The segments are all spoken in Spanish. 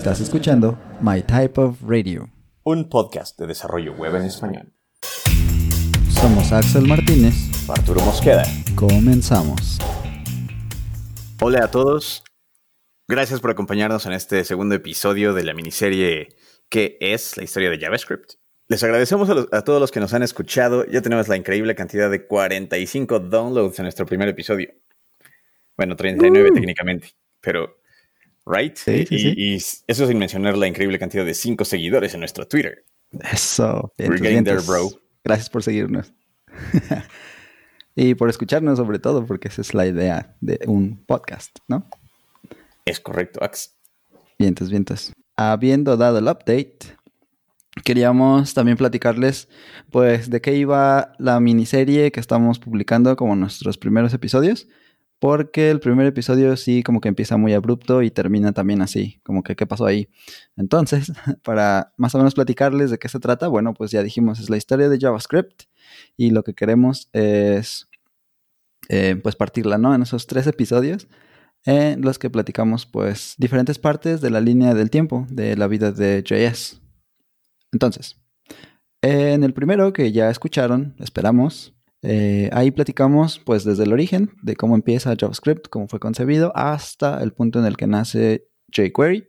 Estás escuchando My Type of Radio, un podcast de desarrollo web en español. Somos Axel Martínez, Arturo Mosqueda. Comenzamos. Hola a todos. Gracias por acompañarnos en este segundo episodio de la miniserie ¿Qué es la historia de JavaScript? Les agradecemos a, todos los que nos han escuchado. Ya tenemos la increíble cantidad de 45 downloads en nuestro primer episodio. Bueno, 39 uh. técnicamente, pero right? y, eso sin mencionar la increíble cantidad de 5 seguidores en nuestro Twitter. Eso. We're getting there, bro. Gracias por seguirnos. y por escucharnos sobre todo, porque esa es la idea de un podcast, ¿no? Es correcto, Ax. Vientos, vientos. Habiendo dado el update, queríamos también platicarles pues de qué iba la miniserie que estamos publicando como nuestros primeros episodios, porque el primer episodio sí como que empieza muy abrupto y termina también así, como que qué pasó ahí. Entonces, para más o menos platicarles de qué se trata, bueno, pues ya dijimos, es la historia de JavaScript y lo que queremos es eh, pues partirla, ¿no? En esos tres episodios en los que platicamos pues diferentes partes de la línea del tiempo de la vida de JS. Entonces, en el primero que ya escucharon, esperamos, eh, ahí platicamos pues desde el origen de cómo empieza JavaScript, cómo fue concebido, hasta el punto en el que nace jQuery,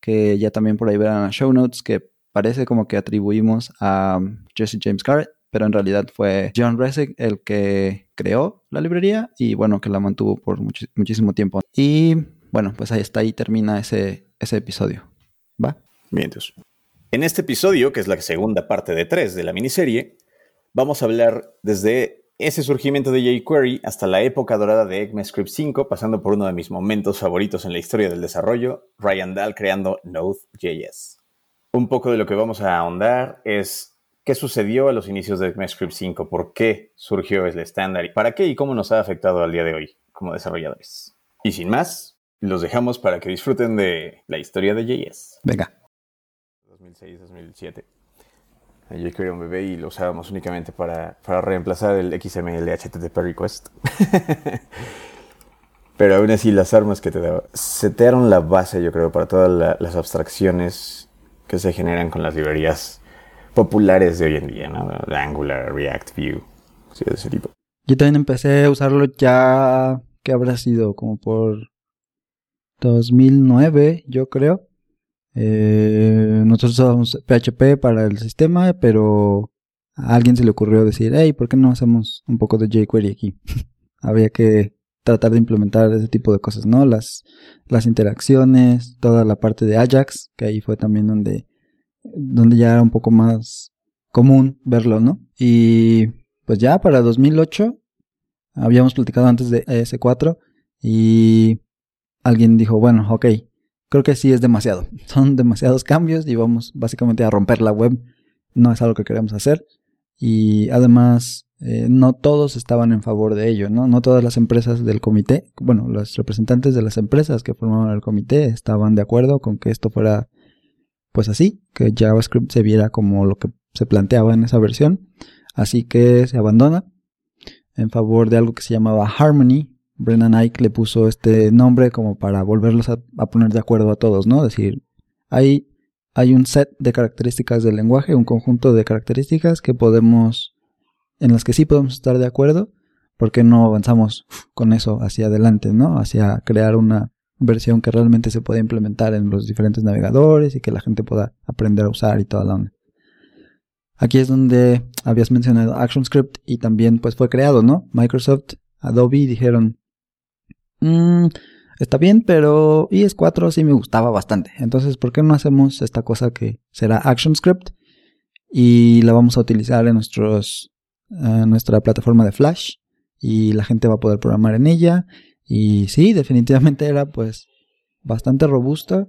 que ya también por ahí verán las show notes que parece como que atribuimos a um, Jesse James Garrett, pero en realidad fue John Resig el que creó la librería y bueno, que la mantuvo por muchísimo tiempo. Y bueno, pues ahí está, ahí termina ese, episodio. ¿Va? Bien, entonces. En este episodio, que es la segunda parte de tres de la miniserie, vamos a hablar desde ese surgimiento de jQuery hasta la época dorada de ECMAScript 5, pasando por uno de mis momentos favoritos en la historia del desarrollo, Ryan Dahl creando Node.js. Un poco de lo que vamos a ahondar es qué sucedió a los inicios de ECMAScript 5, por qué surgió ese estándar y para qué y cómo nos ha afectado al día de hoy como desarrolladores. Y sin más, los dejamos para que disfruten de la historia de JS. Venga. 2006-2007. Yo quería un bebé y lo usábamos únicamente para, para reemplazar el XML HTTP request. Pero aún así las armas que te daba setearon la base, yo creo, para todas las abstracciones que se generan con las librerías populares de hoy en día, ¿no? Angular, React, Vue, sí, de ese tipo. Yo también empecé a usarlo ya, que habrá sido? Como por 2009, yo creo. Eh, nosotros usábamos PHP para el sistema, pero a alguien se le ocurrió decir, hey, ¿por qué no hacemos un poco de jQuery aquí? Había que tratar de implementar ese tipo de cosas, ¿no? Las, las interacciones, toda la parte de Ajax, que ahí fue también donde, donde ya era un poco más común verlo, ¿no? Y pues ya para 2008 habíamos platicado antes de ES4 y alguien dijo, bueno, ok, creo que sí es demasiado. Son demasiados cambios y vamos básicamente a romper la web. No es algo que queremos hacer. Y además, eh, no todos estaban en favor de ello, ¿no? No todas las empresas del comité, bueno, los representantes de las empresas que formaban el comité estaban de acuerdo con que esto fuera, pues así, que JavaScript se viera como lo que se planteaba en esa versión. Así que se abandona en favor de algo que se llamaba Harmony, Brennan Ike le puso este nombre como para volverlos a, poner de acuerdo a todos, ¿no? Es decir, hay, hay un set de características del lenguaje, un conjunto de características que podemos, en las que sí podemos estar de acuerdo, porque no avanzamos con eso hacia adelante, ¿no? Hacia crear una versión que realmente se pueda implementar en los diferentes navegadores y que la gente pueda aprender a usar y toda la onda. Aquí es donde habías mencionado ActionScript y también pues fue creado, ¿no? Microsoft, Adobe dijeron, Mm, está bien, pero IS4 sí me gustaba bastante. Entonces, ¿por qué no hacemos esta cosa que será ActionScript? Y la vamos a utilizar en nuestros, nuestra plataforma de Flash. Y la gente va a poder programar en ella. Y sí, definitivamente era pues bastante robusta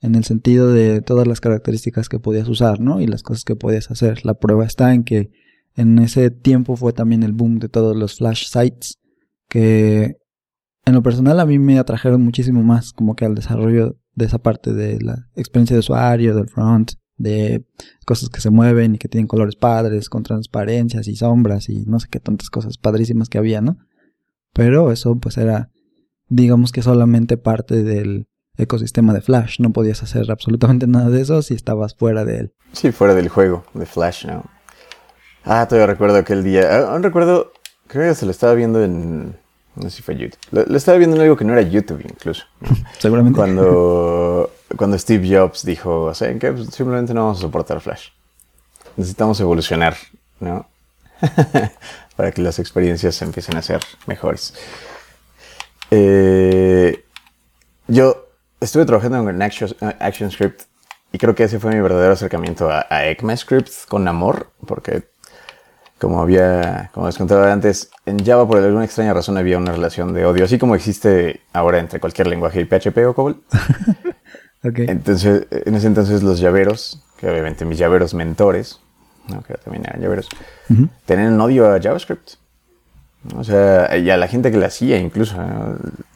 en el sentido de todas las características que podías usar, ¿no? Y las cosas que podías hacer. La prueba está en que en ese tiempo fue también el boom de todos los flash sites que en lo personal a mí me atrajeron muchísimo más como que al desarrollo de esa parte de la experiencia de usuario, del front, de cosas que se mueven y que tienen colores padres, con transparencias y sombras y no sé qué tantas cosas padrísimas que había, ¿no? Pero eso pues era, digamos que solamente parte del ecosistema de Flash. No podías hacer absolutamente nada de eso si estabas fuera de él. Sí, fuera del juego de Flash, ¿no? Ah, todavía recuerdo aquel día. Ah, aún recuerdo, creo que se lo estaba viendo en. No sé si fue YouTube. Lo, estaba viendo en algo que no era YouTube, incluso. Seguramente. Cuando, cuando Steve Jobs dijo, o sea, en qué? Pues simplemente no vamos a soportar Flash. Necesitamos evolucionar, ¿no? Para que las experiencias empiecen a ser mejores. Eh, yo estuve trabajando en ActionScript y creo que ese fue mi verdadero acercamiento a, a ECMAScript con amor, porque como había, como les contaba antes, en Java por alguna extraña razón había una relación de odio, así como existe ahora entre cualquier lenguaje y PHP o COBOL. Entonces, en ese entonces los llaveros, que obviamente mis llaveros mentores, que también eran llaveros, tenían odio a JavaScript. O sea, y a la gente que la hacía incluso,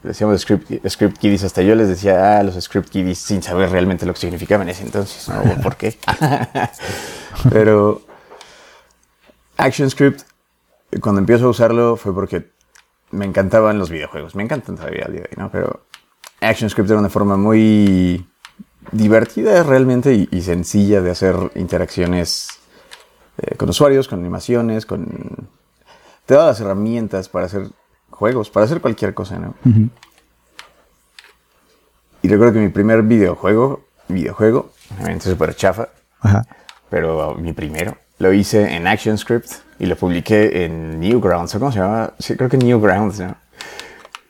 decíamos script, script kiddies, hasta yo les decía, ah, los script kiddies, sin saber realmente lo que significaban en ese entonces, ¿no? ¿Por qué? Pero ActionScript, cuando empiezo a usarlo fue porque me encantaban los videojuegos, me encantan todavía al día de hoy, ¿no? Pero ActionScript era una forma muy divertida realmente y, sencilla de hacer interacciones eh, con usuarios, con animaciones, con te da las herramientas para hacer juegos, para hacer cualquier cosa, ¿no? Y recuerdo que mi primer videojuego, videojuego, obviamente súper chafa, pero mi primero, lo hice en ActionScript y lo publiqué en Newgrounds, ¿cómo se llama? Sí, creo que Newgrounds, ¿no?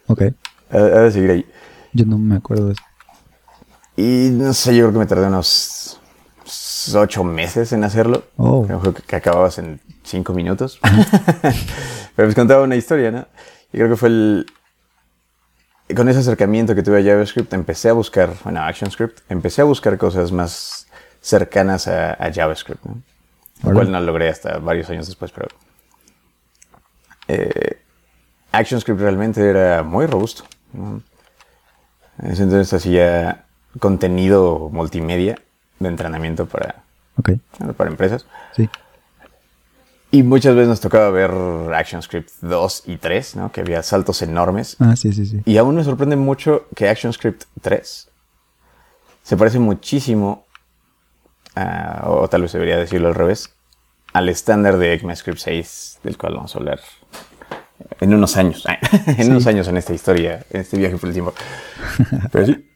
Ok. De seguir ahí. Yo no me acuerdo de eso. Y no sé, yo creo que me tardé unos ocho meses en hacerlo. Oh. Creo que acababas en cinco minutos. Pero pues contaba una historia, ¿no? Y creo que fue el... Con ese acercamiento que tuve a JavaScript, empecé a buscar, bueno, ActionScript, empecé a buscar cosas más cercanas a, JavaScript, ¿no? Lo cual no logré hasta varios años después, pero... Eh, ActionScript realmente era muy robusto. ¿no? En ese entonces hacía contenido multimedia de entrenamiento para, para empresas. Sí. Y muchas veces nos tocaba ver ActionScript 2 y 3, ¿no? Que había saltos enormes. Ah, sí, sí, sí. Y aún me sorprende mucho que ActionScript 3 se parece muchísimo, o tal vez debería decirlo al revés, al estándar de ECMAScript 6, del cual vamos a hablar en unos años. en unos años en esta historia, en este viaje por el tiempo. Pero sí.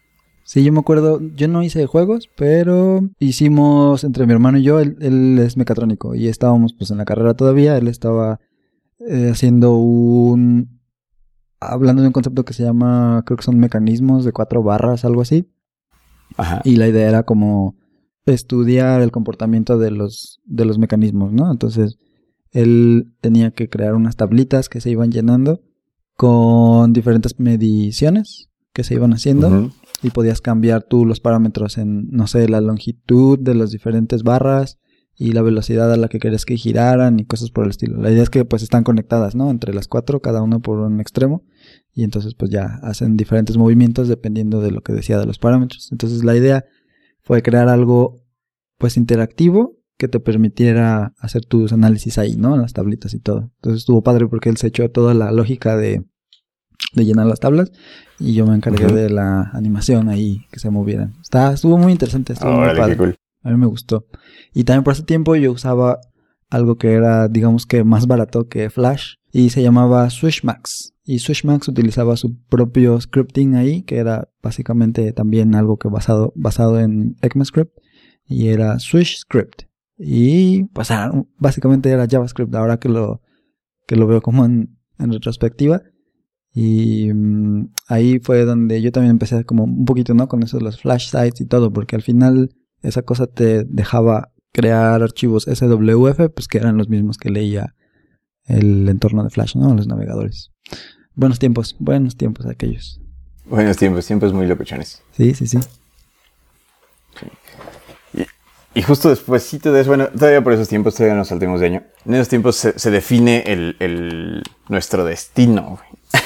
Sí, yo me acuerdo, yo no hice juegos, pero hicimos entre mi hermano y yo, él, es mecatrónico y estábamos pues en la carrera todavía, él estaba eh, haciendo un... hablando de un concepto que se llama, creo que son mecanismos de cuatro barras, algo así. Ajá. Y la idea era como estudiar el comportamiento de los, de los mecanismos, ¿no? Entonces, él tenía que crear unas tablitas que se iban llenando con diferentes mediciones que se iban haciendo y podías cambiar tú los parámetros en, no sé, la longitud de las diferentes barras y la velocidad a la que querías que giraran y cosas por el estilo. La idea es que pues están conectadas, ¿no? Entre las cuatro, cada una por un extremo y entonces pues ya hacen diferentes movimientos dependiendo de lo que decía de los parámetros. Entonces la idea fue crear algo pues interactivo que te permitiera hacer tus análisis ahí, ¿no? En las tablitas y todo. Entonces estuvo padre porque él se echó toda la lógica de de llenar las tablas y yo me encargué de la animación ahí que se movieran. Está, estuvo muy interesante, estuvo muy padre. A mí me gustó. Y también por ese tiempo yo usaba algo que era, digamos que más barato que Flash y se llamaba Swishmax. Y Swishmax utilizaba su propio scripting ahí, que era básicamente también algo que basado, basado en ECMAScript y era SwishScript. Y pues ah, básicamente era JavaScript ahora que lo, que lo veo como en, retrospectiva. Y mm, ahí fue donde yo también empecé como un poquito, ¿no? Con eso de los flash sites y todo, porque al final esa cosa te dejaba crear archivos SWF, pues que eran los mismos que leía el entorno de Flash, ¿no? Los navegadores. Buenos tiempos, buenos tiempos aquellos. Buenos tiempos, tiempos muy locuchones. Sí, sí, sí. Y, justo después de eso, bueno, todavía por esos tiempos, todavía nos saltemos de año. En esos tiempos se, define el, el, nuestro destino,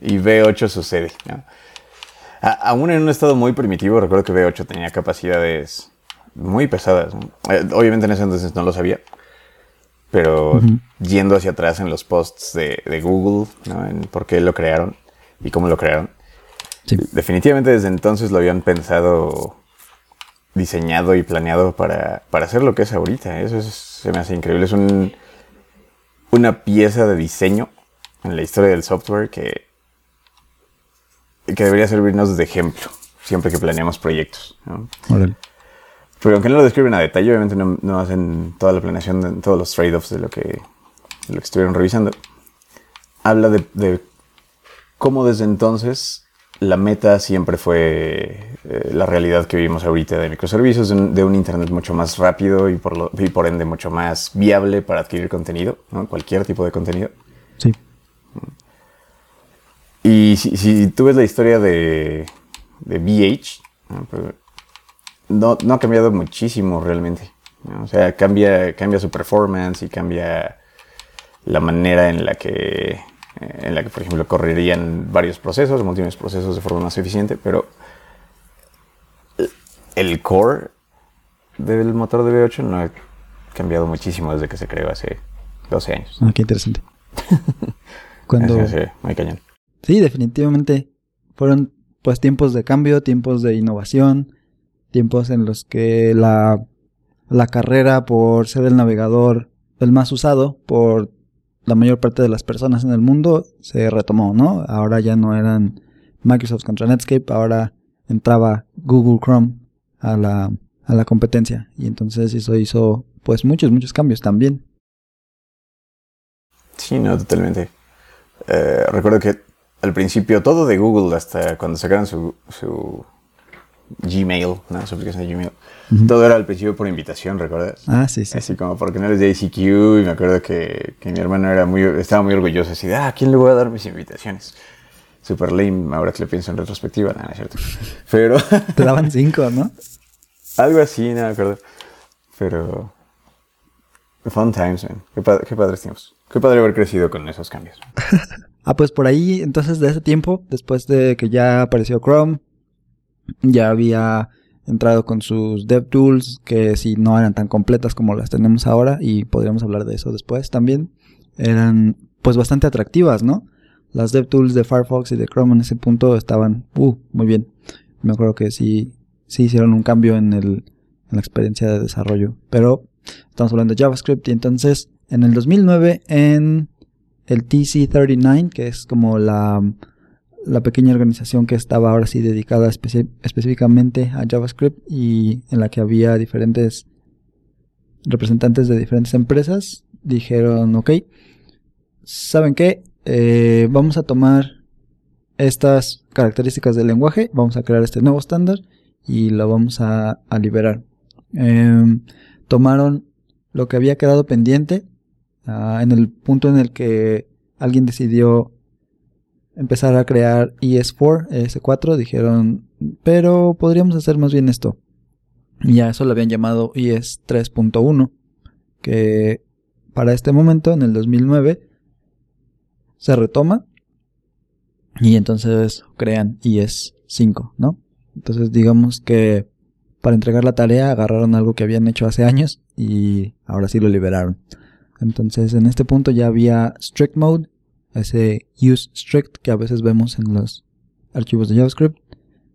y B8 sucede. aún en un estado muy primitivo, recuerdo que B8 tenía capacidades muy pesadas. Eh, obviamente en ese entonces no lo sabía. Pero yendo hacia atrás en los posts de, Google, en por qué lo crearon y cómo lo crearon, Definitivamente desde entonces lo habían pensado, diseñado y planeado para, hacer lo que es ahorita. Eso se me hace increíble. Es un, una pieza de diseño en la historia del software que, que debería servirnos de ejemplo siempre que planeamos proyectos. Porque aunque no lo describen a detalle, obviamente no, hacen toda la planeación, todos los trade-offs de lo que, lo que estuvieron revisando. Habla de, cómo desde entonces la meta siempre fue eh, la realidad que vivimos ahorita de microservicios, de un, Internet mucho más rápido y por, y por ende mucho más viable para adquirir contenido, cualquier tipo de contenido. Sí. Y si, tú ves la historia de, de VH, pues, ¿no? no, ha cambiado muchísimo realmente. O sea, cambia, cambia su performance y cambia la manera en la que, en la que, por ejemplo, correrían varios procesos, múltiples procesos de forma más eficiente, pero el core del motor de V8 no ha cambiado muchísimo desde que se creó hace 12 años. Ah, qué interesante. Cuando... Sí, muy cañón. Sí, definitivamente. Fueron pues tiempos de cambio, tiempos de innovación, tiempos en los que la, la carrera por ser el navegador el más usado por la mayor parte de las personas en el mundo se retomó, ¿no? Ahora ya no eran Microsoft contra Netscape, ahora entraba Google Chrome a la, a la competencia y entonces eso hizo pues muchos, muchos cambios también. Sí, no, totalmente. Eh, recuerdo que al principio todo de Google, hasta cuando sacaron su, su Gmail, ¿no? su aplicación de Gmail, todo era al principio por invitación, ¿recuerdas? Ah, sí, sí. Así como por canales de ICQ y me acuerdo que, que, mi hermano era muy, estaba muy orgulloso, así de, ah, ¿a quién le voy a dar mis invitaciones? Super lame, ahora que le pienso en retrospectiva, nada, es cierto. Pero... Te daban cinco, ¿no? Algo así, no me acuerdo. Pero... Fun times, man. Qué, qué padres tiempos. Qué padre haber crecido con esos cambios. Ah, pues por ahí, entonces de ese tiempo, después de que ya apareció Chrome, ya había entrado con sus DevTools, que si no eran tan completas como las tenemos ahora, y podríamos hablar de eso después también, eran pues bastante atractivas, ¿no? Las DevTools de Firefox y de Chrome en ese punto estaban, uh, muy bien. Me acuerdo que sí, sí hicieron un cambio en, el, en la experiencia de desarrollo. Pero estamos hablando de JavaScript y entonces en el 2009 en el TC39, que es como la, pequeña organización que estaba ahora sí dedicada específicamente a JavaScript y en la que había diferentes representantes de diferentes empresas, dijeron, ok, ¿saben qué? Eh, vamos a tomar estas características del lenguaje, vamos a crear este nuevo estándar y lo vamos a, liberar. Em, tomaron lo que había quedado pendiente Ah, en el punto en el que alguien decidió empezar a crear ES4, ES4, dijeron, pero podríamos hacer más bien esto. Y ya eso lo habían llamado ES 3.1, que para este momento, en el 2009, se retoma y entonces crean ES 5, ¿no? Entonces digamos que para entregar la tarea agarraron algo que habían hecho hace años y ahora sí lo liberaron. Entonces en este punto ya había strict mode, ese use strict que a veces vemos en los archivos de JavaScript,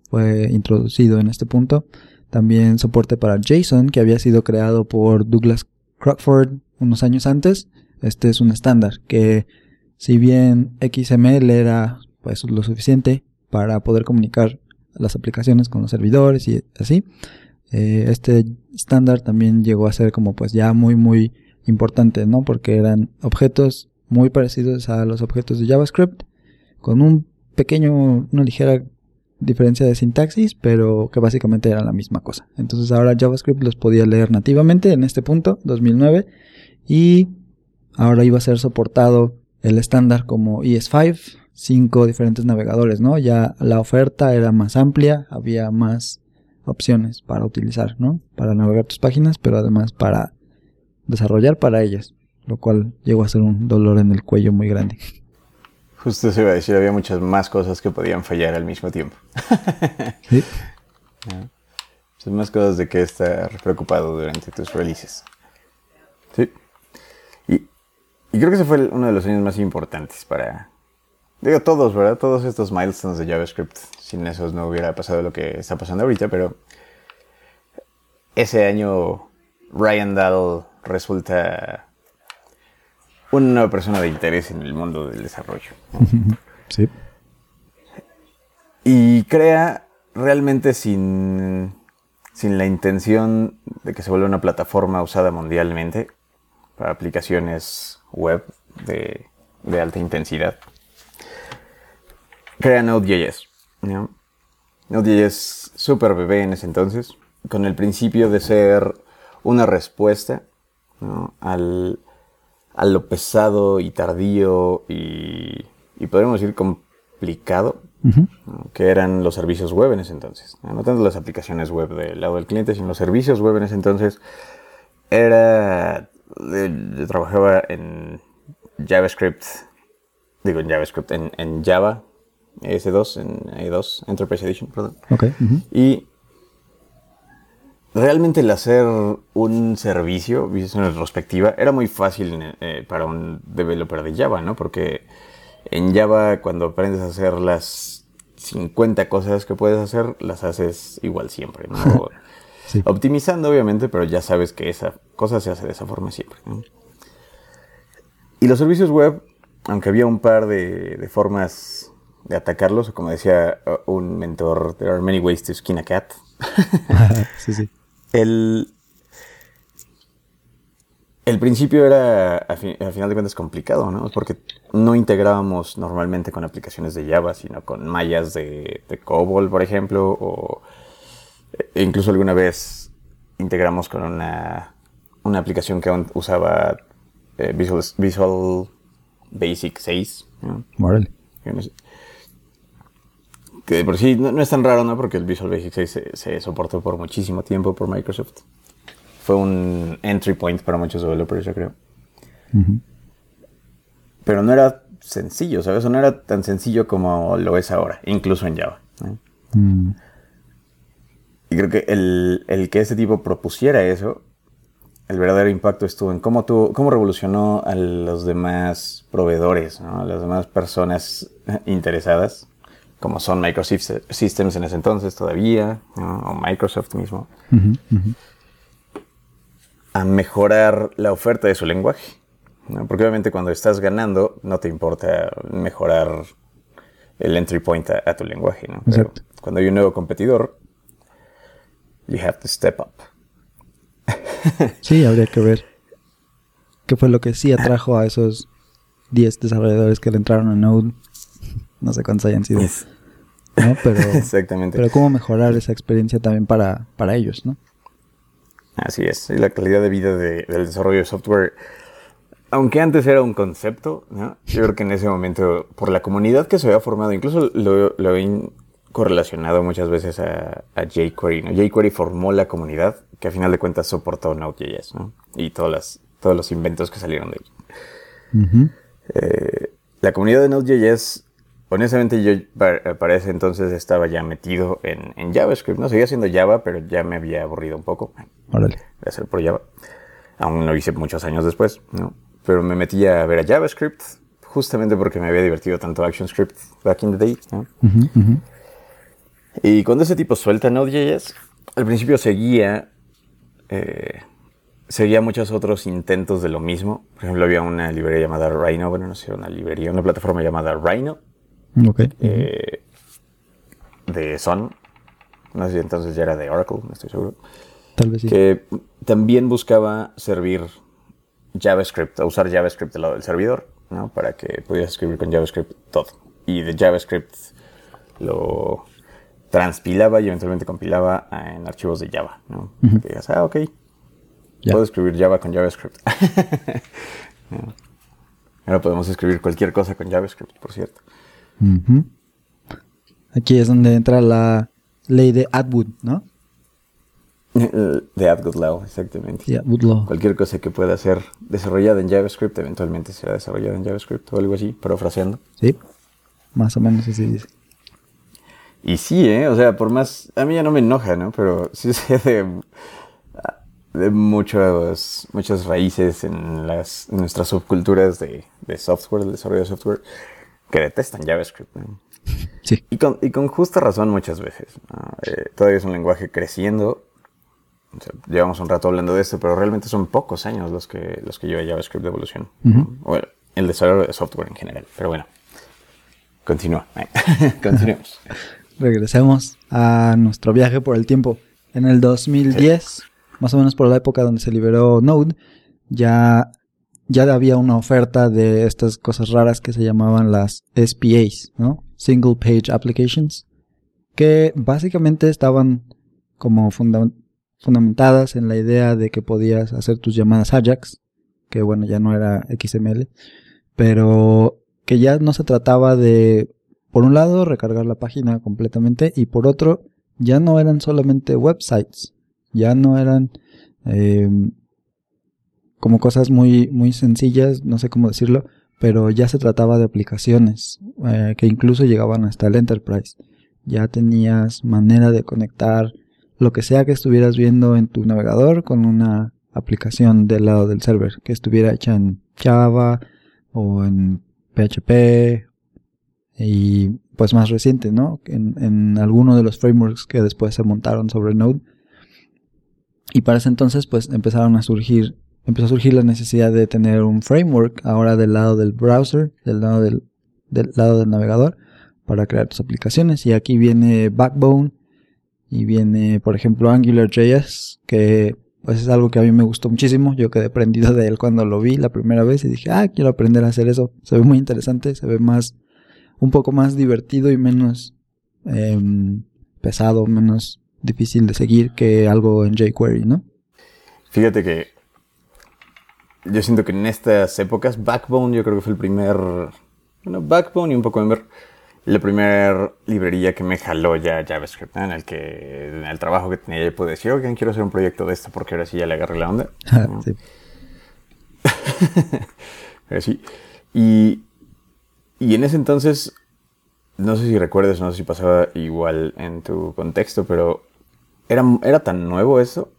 fue introducido en este punto. También soporte para JSON que había sido creado por Douglas Crockford unos años antes. Este es un estándar que si bien XML era pues lo suficiente para poder comunicar las aplicaciones con los servidores y así, eh, este estándar también llegó a ser como pues ya muy muy importante, ¿no? Porque eran objetos muy parecidos a los objetos de JavaScript, con un pequeño, una ligera diferencia de sintaxis, pero que básicamente eran la misma cosa. Entonces ahora JavaScript los podía leer nativamente en este punto, 2009, y ahora iba a ser soportado el estándar como ES5, cinco diferentes navegadores, ¿no? Ya la oferta era más amplia, había más opciones para utilizar, ¿no? Para navegar tus páginas, pero además para desarrollar para ellas, lo cual llegó a ser un dolor en el cuello muy grande. Justo se iba a decir, había muchas más cosas que podían fallar al mismo tiempo. sí. Son más cosas de que estar preocupado durante tus releases. Sí. Y, creo que ese fue uno de los años más importantes para, Digo todos, ¿verdad? Todos estos milestones de JavaScript. Sin esos no hubiera pasado lo que está pasando ahorita, pero ese año Ryan Dahl resulta una persona de interés en el mundo del desarrollo. Sí. Y crea realmente sin, sin la intención de que se vuelva una plataforma usada mundialmente para aplicaciones web de, de alta intensidad. Crea Node.js. ¿no? Node.js super bebé en ese entonces, con el principio de ser una respuesta ¿no? al, a lo pesado y tardío y, y podríamos decir complicado que eran los servicios web en ese entonces. No tanto las aplicaciones web del lado del cliente, sino los servicios web en ese entonces. Era. Yo trabajaba en JavaScript, digo en JavaScript, en, en Java, S2, en E2, Enterprise Edition, perdón. Ok. ujú. Y realmente el hacer un servicio, visto en retrospectiva, era muy fácil eh, para un developer de Java, ¿no? Porque en Java, cuando aprendes a hacer las 50 cosas que puedes hacer, las haces igual siempre, ¿no? Sí. Optimizando, obviamente, pero ya sabes que esa cosa se hace de esa forma siempre, ¿no? Y los servicios web, aunque había un par de, de formas de atacarlos, o como decía uh, un mentor, there are many ways to skin a cat. sí, sí. El, el principio era, a, fi- a final de cuentas, complicado, ¿no? Porque no integrábamos normalmente con aplicaciones de Java, sino con mallas de, de COBOL, por ejemplo, o e incluso alguna vez integramos con una, una aplicación que aún usaba eh, Visual, Visual Basic 6, ¿no? Que de por sí no, no es tan raro, ¿no? Porque el Visual Basic 6 se, se soportó por muchísimo tiempo por Microsoft. Fue un entry point para muchos developers, yo creo. Pero no era sencillo, ¿sabes? No era tan sencillo como lo es ahora, incluso en Java. ¿no? Mm, Y creo que el, el que este tipo propusiera eso, el verdadero impacto estuvo en cómo, tuvo, cómo revolucionó a los demás proveedores, ¿no? a las demás personas interesadas, como son Microsoft Systems en ese entonces todavía, ¿no? o Microsoft mismo, a mejorar la oferta de su lenguaje. ¿no? Porque obviamente cuando estás ganando no te importa mejorar el entry point a, a tu lenguaje. ¿no? Pero Exacto. cuando hay un nuevo competidor, you have to step up. Sí, habría que ver qué fue lo que sí atrajo a esos 10 desarrolladores que le entraron a Node. No sé cuántos hayan sido, Es- ¿no? Pero, Exactamente. pero cómo mejorar esa experiencia también para, para ellos, ¿no? Así es. Y la calidad de vida de- del desarrollo de software, aunque antes era un concepto, ¿no? yo creo que en ese momento, por la comunidad que se había formado, incluso lo, lo he correlacionado muchas veces a, a jQuery. ¿no? jQuery formó la comunidad que a final de cuentas soportó Node.js ¿no? y todas las, todos los inventos que salieron de ahí. Ujú. Eh, la comunidad de Node.js, honestamente yo pa- para ese entonces estaba ya metido en, en JavaScript, ¿no? Seguía siendo Java, pero ya me había aburrido un poco Órale. de hacer por Java. Aún lo hice muchos años después, ¿no? Pero me metí a ver a JavaScript justamente porque me había divertido tanto ActionScript back in the day. Y cuando ese tipo suelta Node.js, al principio seguía, eh, seguía muchos otros intentos de lo mismo. Por ejemplo, había una librería llamada Rhino, bueno, no sé, una librería, una plataforma llamada Rhino, Ok. eh, de Sun. No sé si entonces ya era de Oracle, no estoy seguro. Tal vez sí. que también buscaba servir JavaScript, usar JavaScript del lado del servidor, ¿no? Para que pudieras escribir con JavaScript todo. Y de JavaScript lo transpilaba y eventualmente compilaba en archivos de Java, ¿no? Que digas, ah, ok, puedo escribir Java con JavaScript. ¿No? Ahora podemos escribir cualquier cosa con JavaScript, por cierto. Ujú. Aquí es donde entra la ley de Atwood, ¿no? De Law, exactamente. Sí, Atwood Law. Cualquier cosa que pueda ser desarrollada en JavaScript eventualmente será desarrollada en JavaScript o algo así, parafraseando. Sí. Más o menos así dice. Y sí, ¿eh? O sea, por más... A mí ya no me enoja, ¿no? Pero sí sé de, de muchos, muchas raíces en, las, en nuestras subculturas de, de software, del desarrollo de software, que detestan JavaScript. Sí. Y con, y con justa razón muchas veces. Eh, todavía es un lenguaje creciendo. llevamos un rato hablando de esto, pero realmente son pocos años los que, los que lleva JavaScript de evolución. O el desarrollo de software en general. Pero bueno, continúa. Continuemos. Regresemos a nuestro viaje por el tiempo. En el 2010, más o menos por la época donde se liberó Node, ya ya había una oferta de estas cosas raras que se llamaban las SPAs, ¿no? Single Page Applications, que básicamente estaban como fundamentadas en la idea de que podías hacer tus llamadas Ajax, que bueno, ya no era XML, pero que ya no se trataba de, por un lado, recargar la página completamente y por otro, ya no eran solamente websites, ya no eran eh, como cosas muy, muy sencillas, no sé cómo decirlo, pero ya se trataba de aplicaciones eh, que incluso llegaban hasta el Enterprise. Ya tenías manera de conectar lo que sea que estuvieras viendo en tu navegador con una aplicación del lado del server, que estuviera hecha en Java o en PHP y pues más reciente, ¿no? En, en alguno de los frameworks que después se montaron sobre Node. Y para ese entonces pues empezaron a surgir empezó a surgir la necesidad de tener un framework ahora del lado del browser, del lado del, lado del navegador, para crear tus aplicaciones. Y aquí viene Backbone y viene, por ejemplo, AngularJS, que pues es algo que a mí me gustó muchísimo. Yo quedé prendido de él cuando lo vi la primera vez y dije, ah, quiero aprender a hacer eso. Se ve muy interesante, se ve más, un poco más divertido y menos em, pesado, menos difícil de seguir que algo en jQuery, ¿no? Fíjate que yo siento que en estas épocas, Backbone yo creo que fue el primer, bueno, Backbone y un poco Ember, la primera librería que me jaló ya JavaScript, en el que en el trabajo que tenía yo pude decir, oigan, quiero hacer un proyecto de esto porque ahora sí ya le agarré la onda. sí. sí. Y, y en ese entonces, no sé si recuerdas, no sé si pasaba igual en tu contexto, pero era, era tan nuevo eso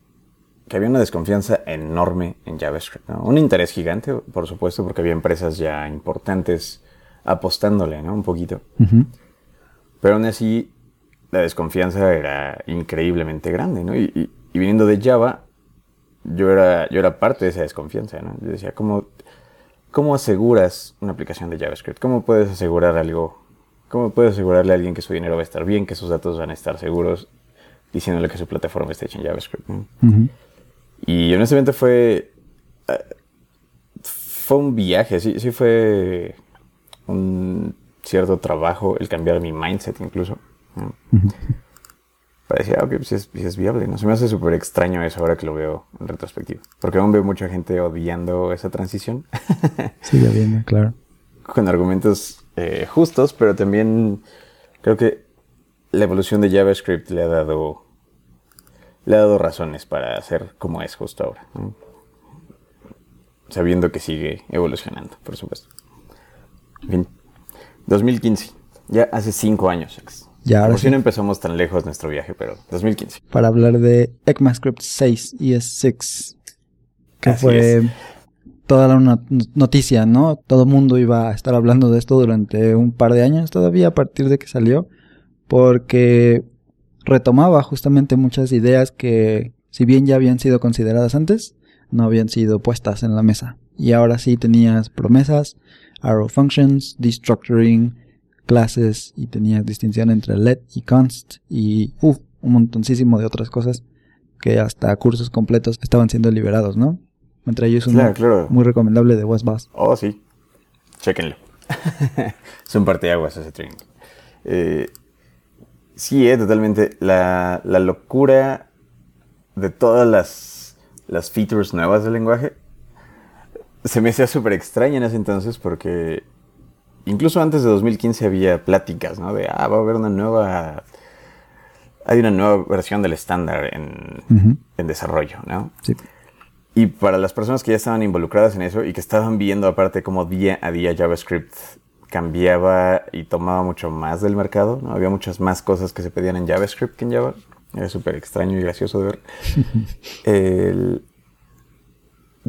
que había una desconfianza enorme en JavaScript. Un interés gigante, por supuesto, porque había empresas ya importantes apostándole, ¿no? Un poquito. Pero aún así, la desconfianza era increíblemente grande, ¿no? Y, viniendo de Java, yo era, yo era parte de esa desconfianza, ¿no? Yo decía, ¿cómo, ¿cómo aseguras una aplicación de JavaScript? ¿Cómo puedes asegurar algo? ¿Cómo puedes asegurarle a alguien que su dinero va a estar bien, que sus datos van a estar seguros, diciéndole que su plataforma está hecha en JavaScript? Y honestamente fue. Eh, fue un viaje, sí, sí fue un cierto trabajo el cambiar mi mindset incluso. Parecía, ok, pues es, es, viable, ¿no? Se me hace súper extraño eso ahora que lo veo en retrospectiva. Porque aún veo mucha gente odiando esa transición. Sigue viendo, claro. Con argumentos eh, justos, pero también creo que la evolución de JavaScript le ha dado le ha dado razones para hacer como es justo ahora. Sabiendo que sigue evolucionando, por supuesto. Bien. 2015. Ya hace cinco años, Ya ahora por si no empezamos tan lejos nuestro viaje, pero 2015. Para hablar de ECMAScript 6 ES6. Que fue toda la noticia, ¿no? Todo el mundo iba a estar hablando de esto durante un par de años todavía a partir de que salió. Porque retomaba justamente muchas ideas que, si bien ya habían sido consideradas antes, no habían sido puestas en la mesa. Y ahora sí tenías promesas, arrow functions, destructuring, clases y tenías distinción entre let y const y un montoncísimo de otras cosas que hasta cursos completos estaban siendo liberados, ¿no? Entre ellos uno muy recomendable de WestBus. Oh, sí. Chequenlo. es un parteaguas ese training. Eh, Sí, eh, totalmente. La, locura de todas las, las features nuevas del lenguaje se me hacía súper extraña en ese entonces porque incluso antes de 2015 había pláticas, ¿no? De, ah, va a haber una nueva... Hay una nueva versión del estándar en, en desarrollo, ¿no? Sí. Y para las personas que ya estaban involucradas en eso y que estaban viendo aparte cómo día a día JavaScript cambiaba y tomaba mucho más del mercado. ¿no? Había muchas más cosas que se pedían en JavaScript que en Java. Era súper extraño y gracioso de ver.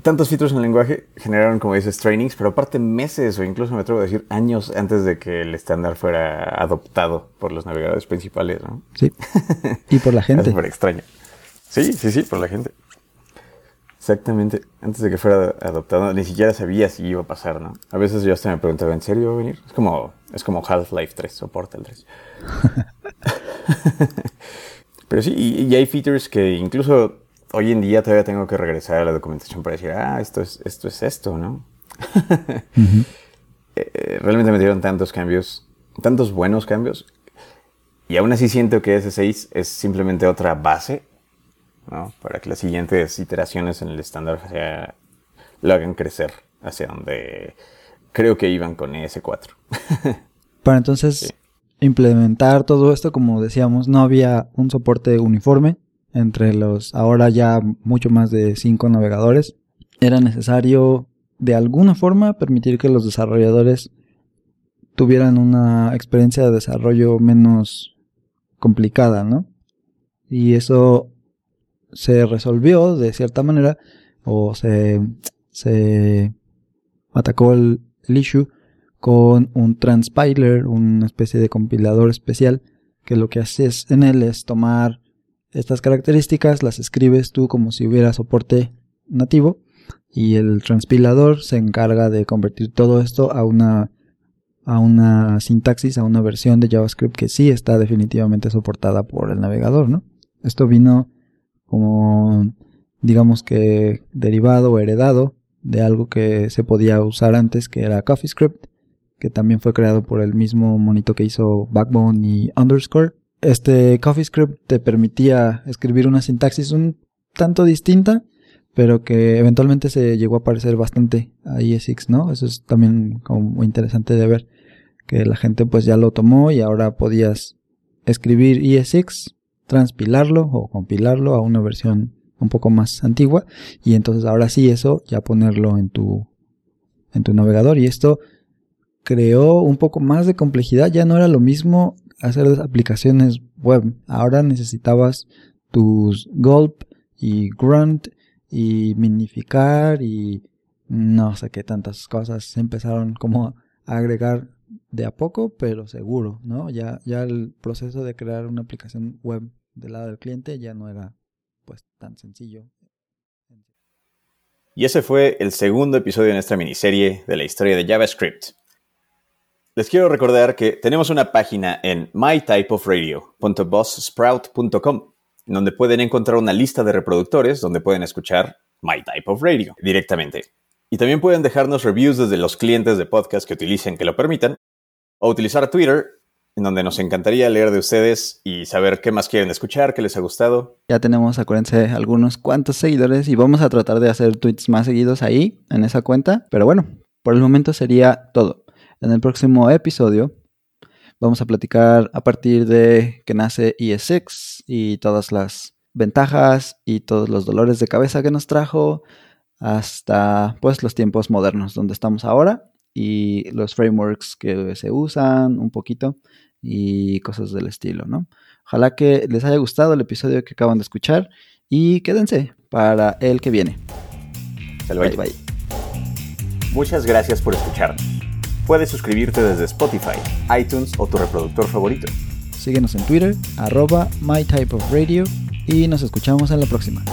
tantos features en el lenguaje generaron, como dices, trainings, pero aparte meses o incluso me atrevo a decir años antes de que el estándar fuera adoptado por los navegadores principales, ¿no? Sí. Y por la gente. es súper extraño. Sí, sí, sí, por la gente. Exactamente. Antes de que fuera adoptado, ni siquiera sabía si iba a pasar, ¿no? A veces yo hasta me preguntaba, ¿en serio va a venir? Es como, es como Half-Life 3 soporta el 3. Pero sí, y, hay features que incluso hoy en día todavía tengo que regresar a la documentación para decir, ah, esto es esto, es esto ¿no? Eh, eh, realmente me dieron tantos cambios, tantos buenos cambios, y aún así siento que S6 es simplemente otra base, ¿no? Para que las siguientes iteraciones en el estándar sea, lo hagan crecer hacia donde creo que iban con ES4. para entonces implementar todo esto, como decíamos, no había un soporte uniforme entre los ahora ya mucho más de cinco navegadores. Era necesario de alguna forma permitir que los desarrolladores tuvieran una experiencia de desarrollo menos complicada, ¿no? Y eso se resolvió de cierta manera o se, se atacó el, issue con un transpiler, una especie de compilador especial, que lo que haces en él es tomar estas características, las escribes tú como si hubiera soporte nativo, y el transpilador se encarga de convertir todo esto a una a una sintaxis, a una versión de JavaScript que sí está definitivamente soportada por el navegador, ¿no? Esto vino como digamos que derivado o heredado de algo que se podía usar antes que era CoffeeScript que también fue creado por el mismo monito que hizo Backbone y Underscore. Este CoffeeScript te permitía escribir una sintaxis un tanto distinta, pero que eventualmente se llegó a parecer bastante a ESX, ¿no? Eso es también como muy interesante de ver, que la gente pues ya lo tomó y ahora podías escribir ESX, transpilarlo o compilarlo a una versión un poco más antigua y entonces ahora sí eso ya ponerlo en tu en tu navegador y esto creó un poco más de complejidad. Ya no era lo mismo hacer aplicaciones web. Ahora necesitabas tus gulp y grunt y minificar y no sé qué tantas cosas empezaron como a agregar de a poco, pero seguro, ¿no? Ya, ya el proceso de crear una aplicación web del lado del cliente ya no era pues tan sencillo. Y ese fue el segundo episodio de nuestra miniserie de la historia de JavaScript. Les quiero recordar que tenemos una página en mytypeofradio.bosssprout.com donde pueden encontrar una lista de reproductores donde pueden escuchar My Type of Radio directamente. Y también pueden dejarnos reviews desde los clientes de podcast que utilicen que lo permitan, o utilizar Twitter, en donde nos encantaría leer de ustedes y saber qué más quieren escuchar, qué les ha gustado. Ya tenemos, acuérdense, algunos cuantos seguidores y vamos a tratar de hacer tweets más seguidos ahí, en esa cuenta. Pero bueno, por el momento sería todo. En el próximo episodio vamos a platicar a partir de que nace ESX y todas las ventajas y todos los dolores de cabeza que nos trajo hasta pues los tiempos modernos donde estamos ahora y los frameworks que se usan un poquito y cosas del estilo, ¿no? Ojalá que les haya gustado el episodio que acaban de escuchar y quédense para el que viene. Bye, bye. Muchas gracias por escuchar. Puedes suscribirte desde Spotify, iTunes o tu reproductor favorito. Síguenos en Twitter, arroba mytypeofradio y nos escuchamos en la próxima.